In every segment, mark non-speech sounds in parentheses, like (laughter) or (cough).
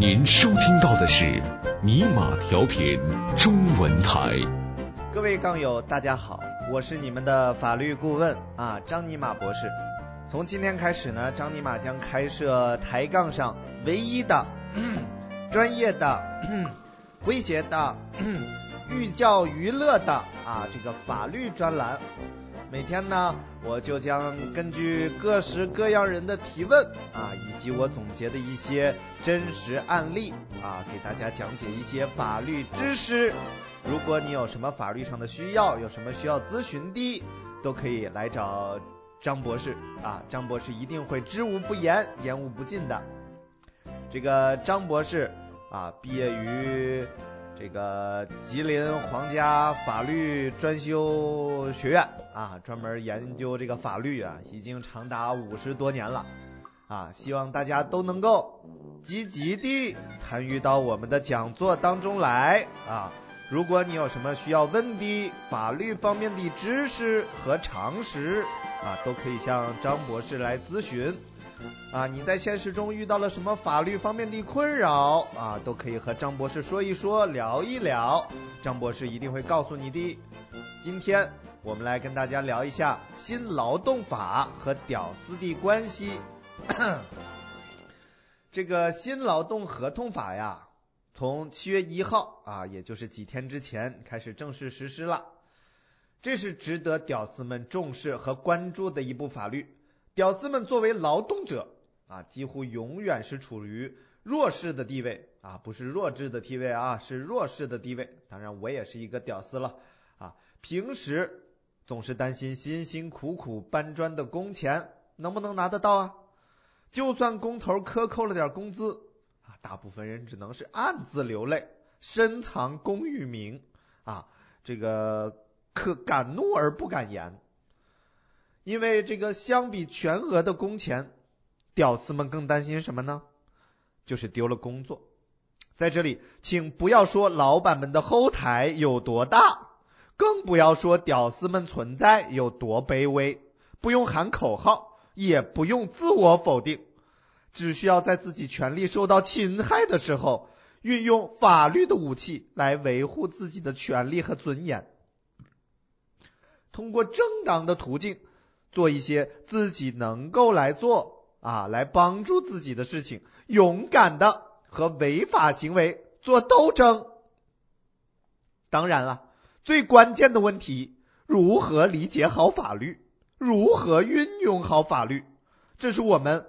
您收听到的是尼玛调频中文台。各位杠友，大家好，我是你们的法律顾问啊，张尼玛博士。从今天开始呢，张尼玛将开设抬杠上唯一的、专业的、诙谐的、寓教于乐的啊这个法律专栏。每天呢，我就将根据各式各样人的提问啊，以及我总结的一些真实案例啊，给大家讲解一些法律知识。如果你有什么法律上的需要，有什么需要咨询的，都可以来找张博士啊，张博士一定会知无不言，言无不尽的。这个张博士啊，毕业于这个吉林皇家法律专修学院啊，专门研究这个法律啊，已经长达五十多年了啊，希望大家都能够积极地参与到我们的讲座当中来啊。如果你有什么需要问的法律方面的知识和常识啊，都可以向张博士来咨询。啊，你在现实中遇到了什么法律方面的困扰啊，都可以和张博士说一说，聊一聊，张博士一定会告诉你的。今天我们来跟大家聊一下新劳动法和屌丝的关系。(coughs) 这个新劳动合同法呀，从七月一号啊，也就是几天之前开始正式实施了。这是值得屌丝们重视和关注的一部法律。屌丝们作为劳动者啊，几乎永远是处于弱势的地位啊，不是弱智的地位啊，是弱势的地位。当然，我也是一个屌丝了啊。平时总是担心辛辛苦苦搬砖的工钱能不能拿得到啊？就算工头克扣了点工资啊，大部分人只能是暗自流泪，深藏功与名啊，这个可敢怒而不敢言。因为这个相比全额的工钱，屌丝们更担心什么呢？就是丢了工作。在这里，请不要说老板们的后台有多大，更不要说屌丝们存在有多卑微。不用喊口号，也不用自我否定，只需要在自己权利受到侵害的时候，运用法律的武器来维护自己的权利和尊严，通过正当的途径。做一些自己能够来做啊，来帮助自己的事情，勇敢的和违法行为做斗争。当然了，最关键的问题，如何理解好法律，如何运用好法律，这是我们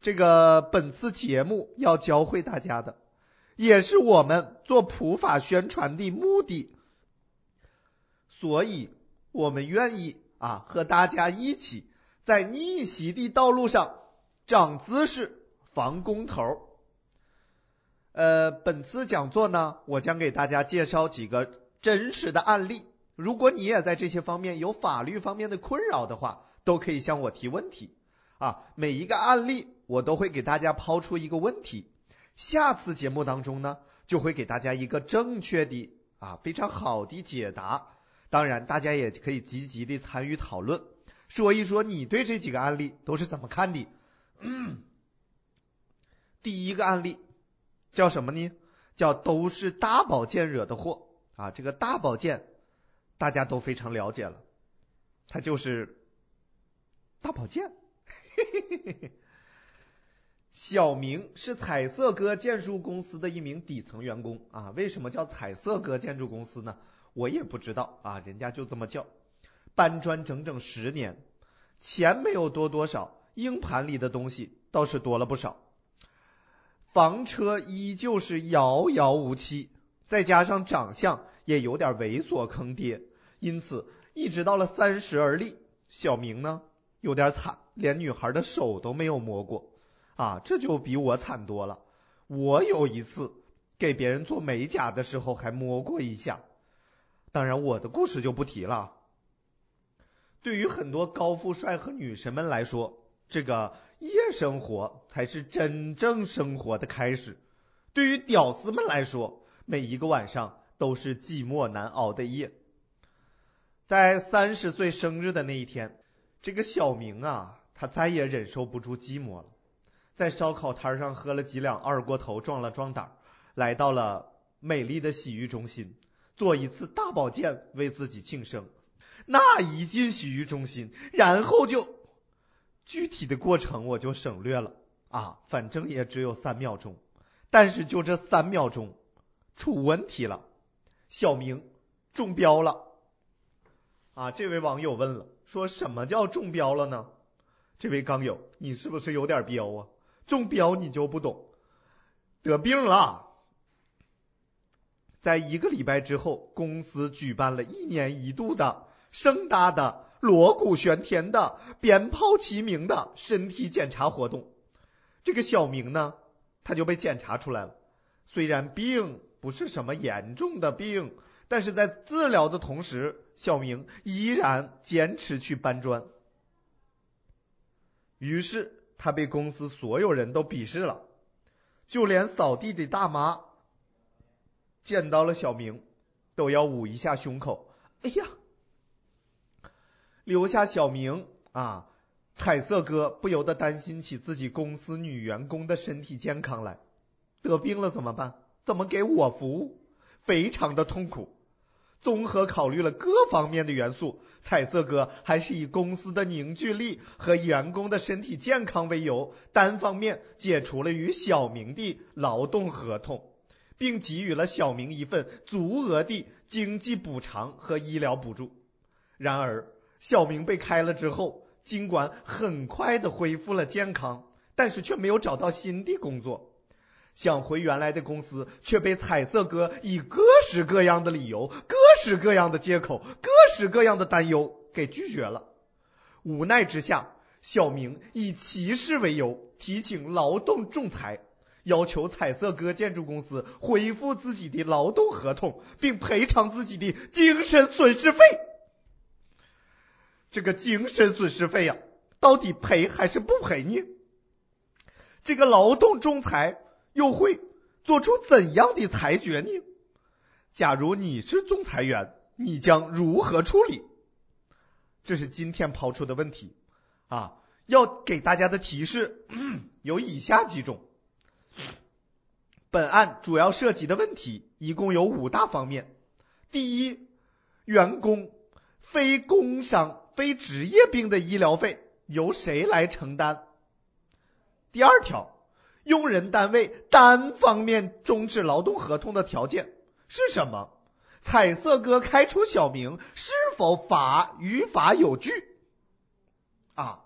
这个本次节目要教会大家的，也是我们做普法宣传的目的。所以，我们愿意。啊，和大家一起在逆袭的道路上长姿势、防工头。呃，本次讲座呢，我将给大家介绍几个真实的案例。如果你也在这些方面有法律方面的困扰的话，都可以向我提问题。啊，每一个案例我都会给大家抛出一个问题，下次节目当中呢，就会给大家一个正确的啊非常好的解答。当然，大家也可以积极的参与讨论，说一说你对这几个案例都是怎么看的。第一个案例叫什么呢？叫都是大保健惹的祸啊！这个大保健大家都非常了解了，它就是大保健。(laughs) 小明是彩色哥建筑公司的一名底层员工啊。为什么叫彩色哥建筑公司呢？我也不知道啊，人家就这么叫。搬砖整整十年，钱没有多多少，硬盘里的东西倒是多了不少。房车依旧是遥遥无期，再加上长相也有点猥琐坑爹，因此一直到了三十而立，小明呢有点惨，连女孩的手都没有摸过啊，这就比我惨多了。我有一次给别人做美甲的时候还摸过一下。当然，我的故事就不提了。对于很多高富帅和女神们来说，这个夜生活才是真正生活的开始。对于屌丝们来说，每一个晚上都是寂寞难熬的夜。在三十岁生日的那一天，这个小明啊，他再也忍受不住寂寞了。在烧烤摊上喝了几两二锅头，壮了壮胆，来到了美丽的洗浴中心，做一次大保健，为自己庆生。那一进洗浴中心，然后就具体的过程我就省略了啊，反正也只有三秒钟。但是就这三秒钟，出问题了，小明中标了。啊，这位网友问了，说什么叫中标了呢？这位刚友，你是不是有点标啊？中标你就不懂，得病了。在一个礼拜之后，公司举办了一年一度的盛大的锣鼓喧天的鞭炮齐鸣的身体检查活动。这个小明呢，他就被检查出来了。虽然病不是什么严重的病，但是在治疗的同时，小明依然坚持去搬砖。于是。他被公司所有人都鄙视了，就连扫地的大妈见到了小明，都要捂一下胸口。哎呀，留下小明啊，彩色哥不由得担心起自己公司女员工的身体健康来。得病了怎么办？怎么给我服务？非常的痛苦。综合考虑了各方面的元素，彩色哥还是以公司的凝聚力和员工的身体健康为由，单方面解除了与小明的劳动合同，并给予了小明一份足额的经济补偿和医疗补助。然而，小明被开了之后，尽管很快的恢复了健康，但是却没有找到新的工作。想回原来的公司，却被彩色哥以各式各样的理由、各式各样的借口、各式各样的担忧给拒绝了。无奈之下，小明以歧视为由提请劳动仲裁，要求彩色哥建筑公司恢复自己的劳动合同，并赔偿自己的精神损失费。这个精神损失费呀，到底赔还是不赔呢？这个劳动仲裁。又会做出怎样的裁决呢？假如你是仲裁员，你将如何处理？这是今天抛出的问题啊！要给大家的提示 (clears throat) 有以下几种。本案主要涉及的问题一共有五大方面：第一，员工非工伤、非职业病的医疗费由谁来承担？第二条。用人单位单方面终止劳动合同的条件是什么？彩色哥开除小明是否法于法有据？啊，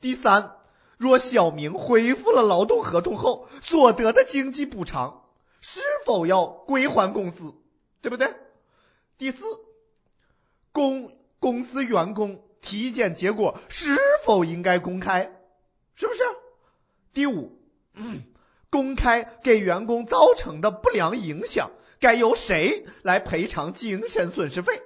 第三，若小明恢复了劳动合同后所得的经济补偿是否要归还公司？对不对？第四，公公司员工体检结果是否应该公开？是不是？第五。公开给员工造成的不良影响，该由谁来赔偿精神损失费？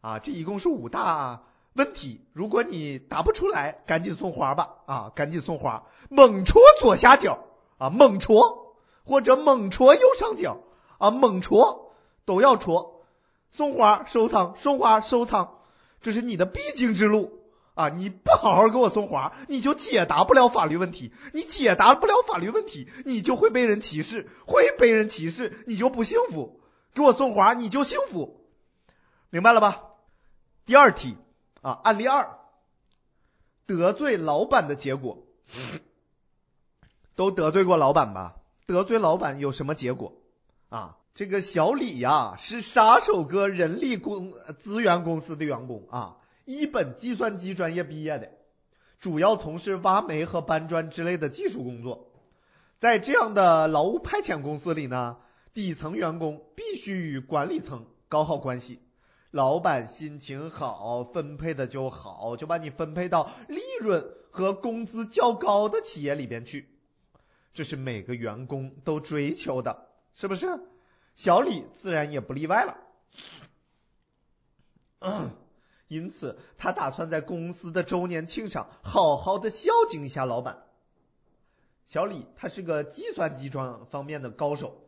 啊，这一共是五大问题。如果你答不出来，赶紧送花吧！啊，赶紧送花，猛戳左下角啊，猛戳或者猛戳右上角啊，猛戳都要戳。送花收藏，送花收藏，这是你的必经之路。啊！你不好好给我送花，你就解答不了法律问题。你解答不了法律问题，你就会被人歧视，会被人歧视，你就不幸福。给我送花，你就幸福，明白了吧？第二题啊，案例二，得罪老板的结果，都得罪过老板吧？得罪老板有什么结果啊？这个小李呀，是杀手哥人力公资源公司的员工啊。一本计算机专业毕业的，主要从事挖煤和搬砖之类的技术工作。在这样的劳务派遣公司里呢，底层员工必须与管理层搞好关系。老板心情好，分配的就好，就把你分配到利润和工资较高的企业里边去。这是每个员工都追求的，是不是？小李自然也不例外了。(coughs) 因此，他打算在公司的周年庆上好好的孝敬一下老板。小李他是个计算机专方面的高手，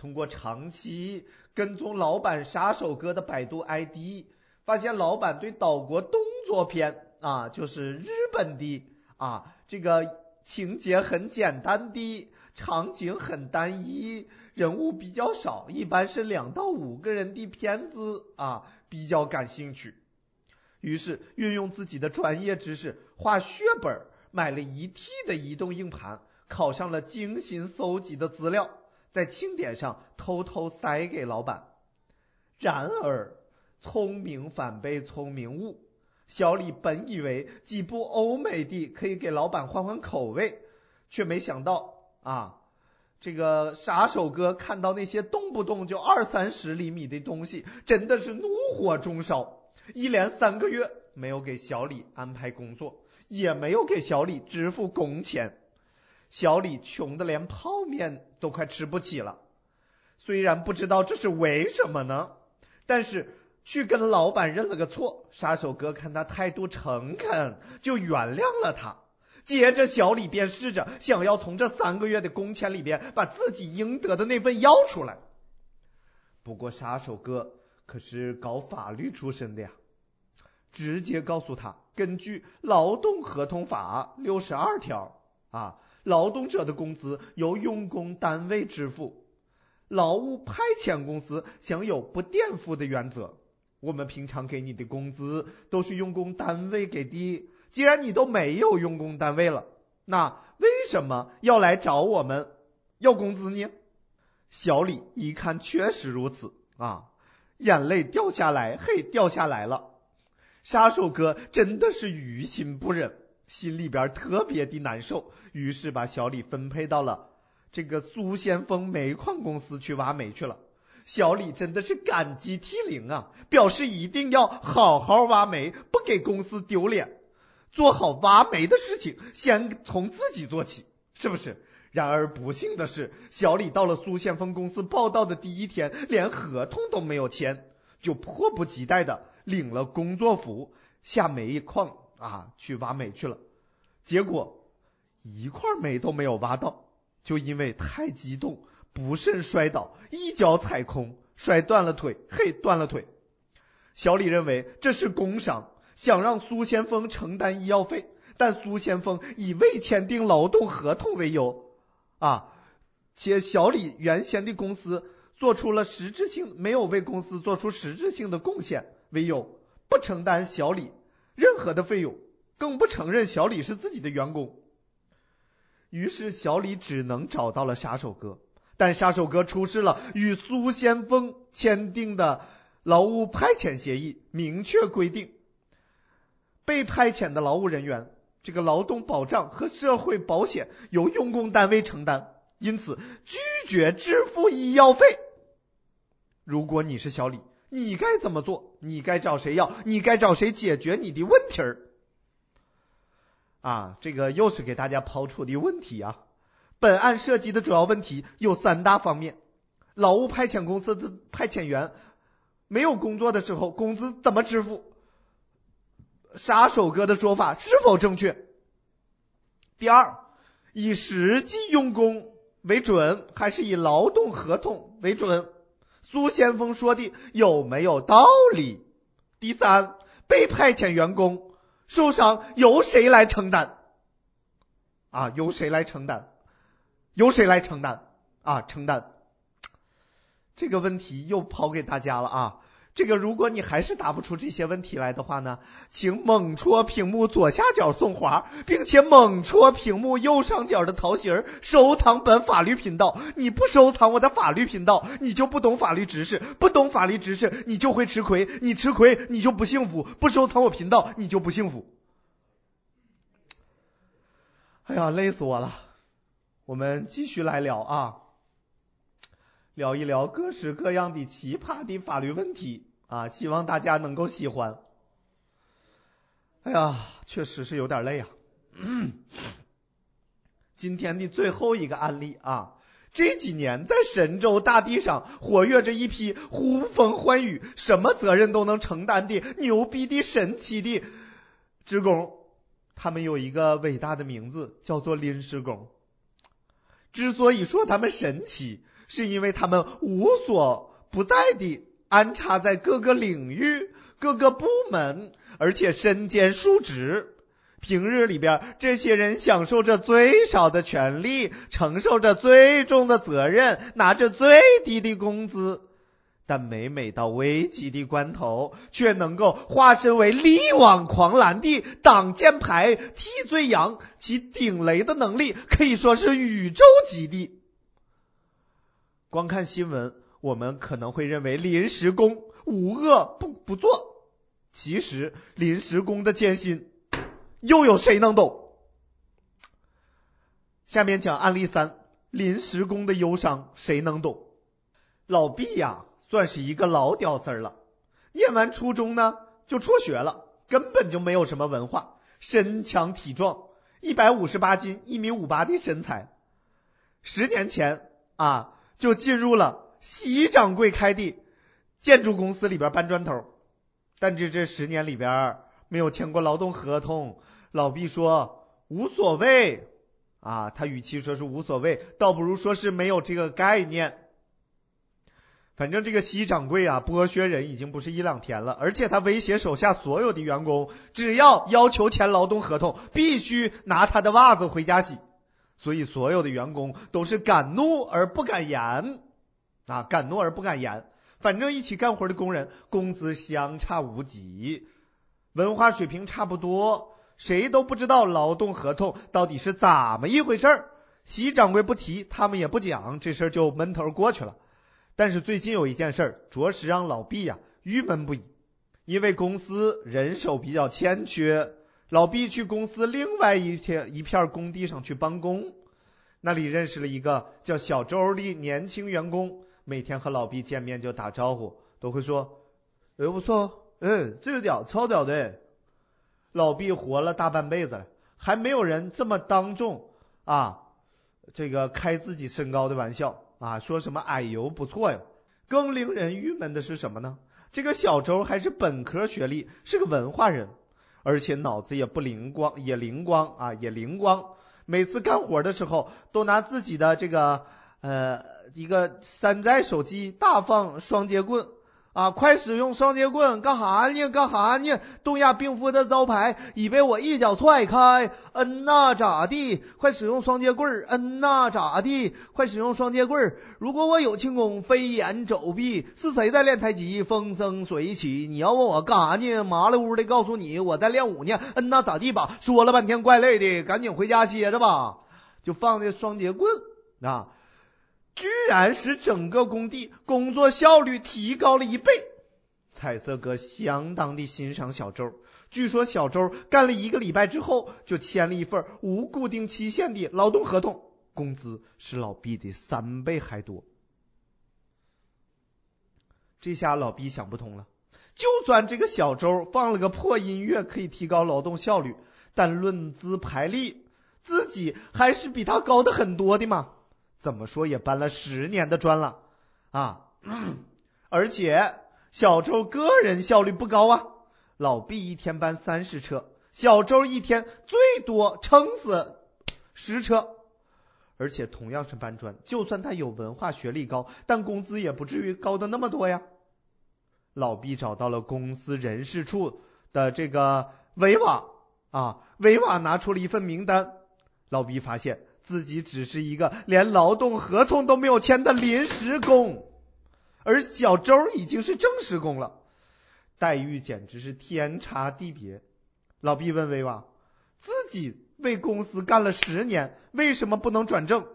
通过长期跟踪老板杀手哥的百度 ID，发现老板对岛国动作片啊，就是日本的啊这个情节很简单的，场景很单一，人物比较少，一般是两到五个人的片子啊，比较感兴趣。于是运用自己的专业知识，花血本买了一 T 的移动硬盘，拷上了精心搜集的资料，在庆典上偷偷塞给老板。然而，聪明反被聪明误。小李本以为几部欧美的可以给老板换换口味，却没想到啊，这个杀手哥看到那些动不动就二三十厘米的东西，真的是怒火中烧。一连三个月没有给小李安排工作，也没有给小李支付工钱，小李穷的连泡面都快吃不起了。虽然不知道这是为什么呢，但是。去跟老板认了个错，杀手哥看他态度诚恳，就原谅了他。接着，小李便试着想要从这三个月的工钱里边把自己应得的那份要出来。不过，杀手哥可是搞法律出身的呀，直接告诉他，根据劳动合同法六十二条啊，劳动者的工资由用工单位支付，劳务派遣公司享有不垫付的原则。我们平常给你的工资都是用工单位给的，既然你都没有用工单位了，那为什么要来找我们要工资呢？小李一看确实如此啊，眼泪掉下来，嘿，掉下来了。杀手哥真的是于心不忍，心里边特别的难受，于是把小李分配到了这个苏先锋煤矿公司去挖煤去了。小李真的是感激涕零啊，表示一定要好好挖煤，不给公司丢脸，做好挖煤的事情，先从自己做起，是不是？然而不幸的是，小李到了苏先锋公司报道的第一天，连合同都没有签，就迫不及待的领了工作服，下煤矿啊去挖煤去了。结果一块煤都没有挖到，就因为太激动。不慎摔倒，一脚踩空，摔断了腿，嘿，断了腿。小李认为这是工伤，想让苏先锋承担医药费，但苏先锋以未签订劳动合同为由，啊，且小李原先的公司做出了实质性没有为公司做出实质性的贡献为由，不承担小李任何的费用，更不承认小李是自己的员工。于是小李只能找到了杀手哥。但杀手哥出示了与苏先锋签订的劳务派遣协议，明确规定，被派遣的劳务人员这个劳动保障和社会保险由用工单位承担，因此拒绝支付医药费。如果你是小李，你该怎么做？你该找谁要？你该找谁解决你的问题儿？啊，这个又是给大家抛出的问题啊。本案涉及的主要问题有三大方面：劳务派遣公司的派遣员没有工作的时候，工资怎么支付？杀手哥的说法是否正确？第二，以实际用工为准，还是以劳动合同为准？苏先锋说的有没有道理？第三，被派遣员工受伤由谁来承担？啊，由谁来承担？由谁来承担啊？承担这个问题又抛给大家了啊！这个如果你还是答不出这些问题来的话呢，请猛戳屏幕左下角送花，并且猛戳屏幕右上角的桃心儿，收藏本法律频道。你不收藏我的法律频道，你就不懂法律知识；不懂法律知识，你就会吃亏；你吃亏，你就不幸福；不收藏我频道，你就不幸福。哎呀，累死我了！我们继续来聊啊，聊一聊各式各样的奇葩的法律问题啊，希望大家能够喜欢。哎呀，确实是有点累啊。(clears throat) 今天的最后一个案例啊，这几年在神州大地上活跃着一批呼风唤雨、什么责任都能承担的牛逼的神奇的职工，他们有一个伟大的名字，叫做临时工。之所以说他们神奇，是因为他们无所不在地安插在各个领域、各个部门，而且身兼数职，平日里边，这些人享受着最少的权利，承受着最重的责任，拿着最低的工资。但每每到危急的关头，却能够化身为力挽狂澜的挡箭牌、替罪羊，其顶雷的能力可以说是宇宙级的。光看新闻，我们可能会认为临时工无恶不不作，其实临时工的艰辛，又有谁能懂？下面讲案例三：临时工的忧伤，谁能懂？老毕呀。算是一个老屌丝了，念完初中呢就辍学了，根本就没有什么文化，身强体壮，一百五十八斤，一米五八的身材。十年前啊就进入了习掌柜开的建筑公司里边搬砖头，但这这十年里边没有签过劳动合同。老毕说无所谓啊，他与其说是无所谓，倒不如说是没有这个概念。反正这个西掌柜啊，剥削人已经不是一两天了，而且他威胁手下所有的员工，只要要求签劳动合同，必须拿他的袜子回家洗。所以所有的员工都是敢怒而不敢言啊，敢怒而不敢言。反正一起干活的工人工资相差无几，文化水平差不多，谁都不知道劳动合同到底是怎么一回事儿。西掌柜不提，他们也不讲，这事儿就闷头过去了。但是最近有一件事儿，着实让老毕呀郁闷不已。因为公司人手比较欠缺，老毕去公司另外一片一片工地上去帮工，那里认识了一个叫小周的年轻员工，每天和老毕见面就打招呼，都会说：“哎，不错，哎，这个屌，超屌的。”老毕活了大半辈子了，还没有人这么当众啊，这个开自己身高的玩笑。啊，说什么矮油不错呀。更令人郁闷的是什么呢？这个小周还是本科学历，是个文化人，而且脑子也不灵光，也灵光啊，也灵光。每次干活的时候，都拿自己的这个呃一个山寨手机大放双截棍。啊！快使用双截棍，干哈呢？干哈呢？东亚病夫的招牌已被我一脚踹开。嗯呐，咋地？快使用双截棍。嗯呐，咋地？快使用双截棍。如果我有轻功飞檐走壁，是谁在练太极？风生水起。你要问我干哈呢？麻了屋的告诉你，我在练武呢。嗯呐，咋地吧？说了半天怪累的，赶紧回家歇着吧。就放这双截棍啊。居然使整个工地工作效率提高了一倍。彩色哥相当的欣赏小周，据说小周干了一个礼拜之后就签了一份无固定期限的劳动合同，工资是老毕的三倍还多。这下老毕想不通了，就算这个小周放了个破音乐可以提高劳动效率，但论资排力，自己还是比他高的很多的嘛。怎么说也搬了十年的砖了啊！(clears throat) 而且小周个人效率不高啊，老毕一天搬三十车，小周一天最多撑死十车。而且同样是搬砖，就算他有文化学历高，但工资也不至于高的那么多呀。老毕找到了公司人事处的这个维瓦啊，维瓦拿出了一份名单，老毕发现。自己只是一个连劳动合同都没有签的临时工，而小周已经是正式工了，待遇简直是天差地别。老毕问维瓦：“自己为公司干了十年，为什么不能转正？”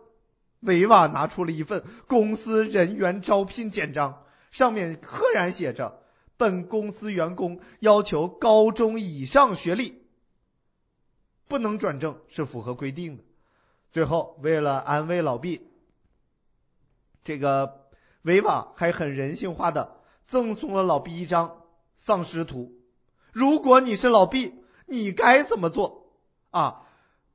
维瓦拿出了一份公司人员招聘简章，上面赫然写着：“本公司员工要求高中以上学历，不能转正是符合规定的。”最后，为了安慰老毕，这个维瓦还很人性化的赠送了老毕一张丧尸图。如果你是老毕，你该怎么做啊？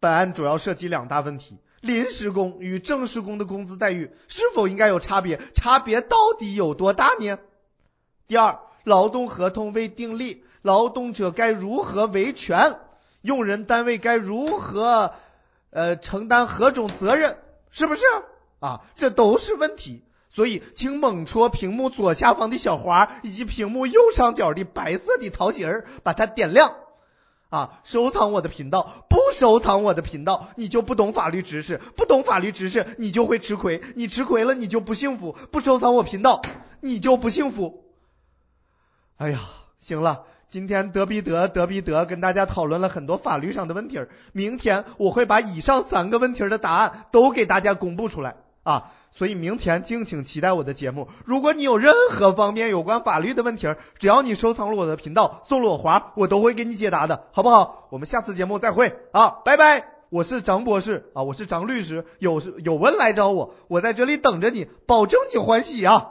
本案主要涉及两大问题：临时工与正式工的工资待遇是否应该有差别？差别到底有多大呢？第二，劳动合同未订立，劳动者该如何维权？用人单位该如何？呃，承担何种责任？是不是啊？这都是问题。所以，请猛戳屏幕左下方的小花，以及屏幕右上角的白色的桃心儿，把它点亮啊，收藏我的频道，不收藏我的频道，你就不懂法律知识，不懂法律知识，你就会吃亏，你吃亏了，你就不幸福，不收藏我频道，你就不幸福。哎呀，行了，今天德比德德比德跟大家讨论了很多法律上的问题儿，明天我会把以上三个问题的答案都给大家公布出来啊。所以明天敬请期待我的节目。如果你有任何方面有关法律的问题儿，只要你收藏了我的频道，送了我花，我都会给你解答的，好不好？我们下次节目再会啊，拜拜！我是张博士啊，我是张律师，有有问来找我，我在这里等着你，保证你欢喜啊！